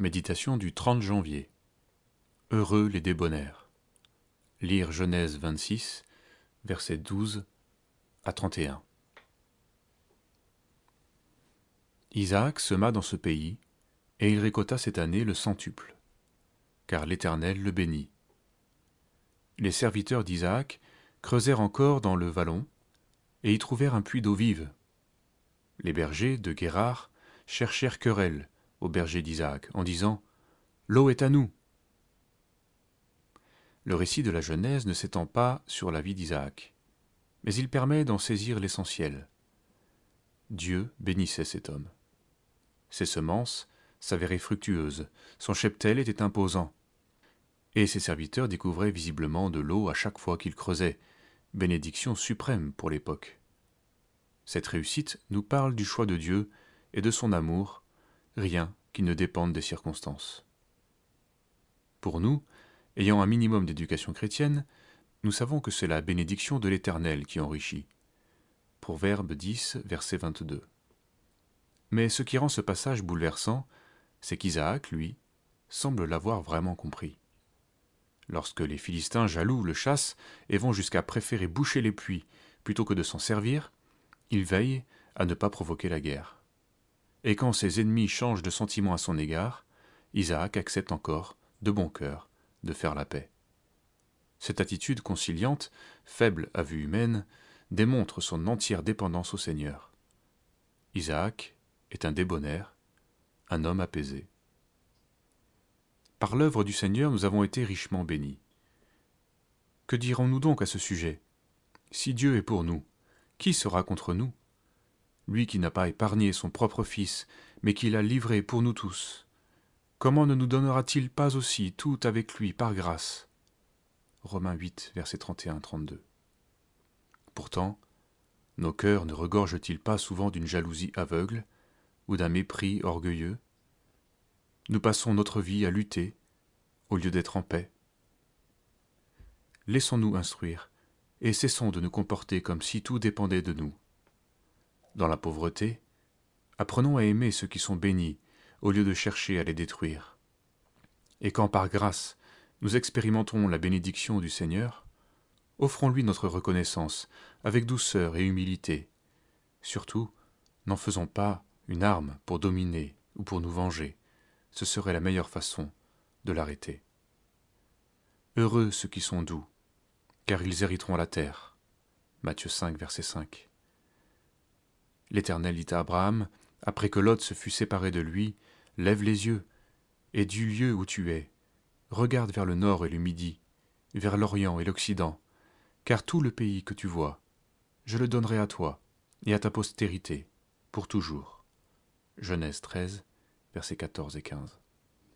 Méditation du 30 janvier. Heureux les débonnaires. Lire Genèse 26, versets 12 à 31. Isaac sema dans ce pays, et il récolta cette année le centuple, car l'Éternel le bénit. Les serviteurs d'Isaac creusèrent encore dans le vallon, et y trouvèrent un puits d'eau vive. Les bergers de Guérard cherchèrent querelle au berger d'Isaac, en disant L'eau est à nous. Le récit de la Genèse ne s'étend pas sur la vie d'Isaac, mais il permet d'en saisir l'essentiel. Dieu bénissait cet homme. Ses semences s'avéraient fructueuses, son cheptel était imposant, et ses serviteurs découvraient visiblement de l'eau à chaque fois qu'ils creusaient, bénédiction suprême pour l'époque. Cette réussite nous parle du choix de Dieu et de son amour rien qui ne dépende des circonstances. Pour nous, ayant un minimum d'éducation chrétienne, nous savons que c'est la bénédiction de l'Éternel qui enrichit. Proverbe 10, verset 22. Mais ce qui rend ce passage bouleversant, c'est qu'Isaac, lui, semble l'avoir vraiment compris. Lorsque les Philistins jaloux le chassent et vont jusqu'à préférer boucher les puits plutôt que de s'en servir, il veille à ne pas provoquer la guerre et quand ses ennemis changent de sentiment à son égard, Isaac accepte encore, de bon cœur, de faire la paix. Cette attitude conciliante, faible à vue humaine, démontre son entière dépendance au Seigneur. Isaac est un débonnaire, un homme apaisé. Par l'œuvre du Seigneur, nous avons été richement bénis. Que dirons-nous donc à ce sujet? Si Dieu est pour nous, qui sera contre nous? Lui qui n'a pas épargné son propre Fils, mais qui l'a livré pour nous tous, comment ne nous donnera-t-il pas aussi tout avec lui par grâce? Romains 8, versets 31-32. Pourtant, nos cœurs ne regorgent-ils pas souvent d'une jalousie aveugle ou d'un mépris orgueilleux? Nous passons notre vie à lutter au lieu d'être en paix. Laissons-nous instruire et cessons de nous comporter comme si tout dépendait de nous. Dans la pauvreté, apprenons à aimer ceux qui sont bénis, au lieu de chercher à les détruire. Et quand par grâce nous expérimentons la bénédiction du Seigneur, offrons-lui notre reconnaissance avec douceur et humilité. Surtout, n'en faisons pas une arme pour dominer ou pour nous venger. Ce serait la meilleure façon de l'arrêter. Heureux ceux qui sont doux, car ils hériteront la terre. Matthieu 5, verset 5. L'Éternel dit à Abraham, après que Lot se fut séparé de lui, Lève les yeux, et du lieu où tu es, regarde vers le nord et le midi, vers l'Orient et l'Occident, car tout le pays que tu vois, je le donnerai à toi et à ta postérité, pour toujours. Genèse 13, versets 14 et 15.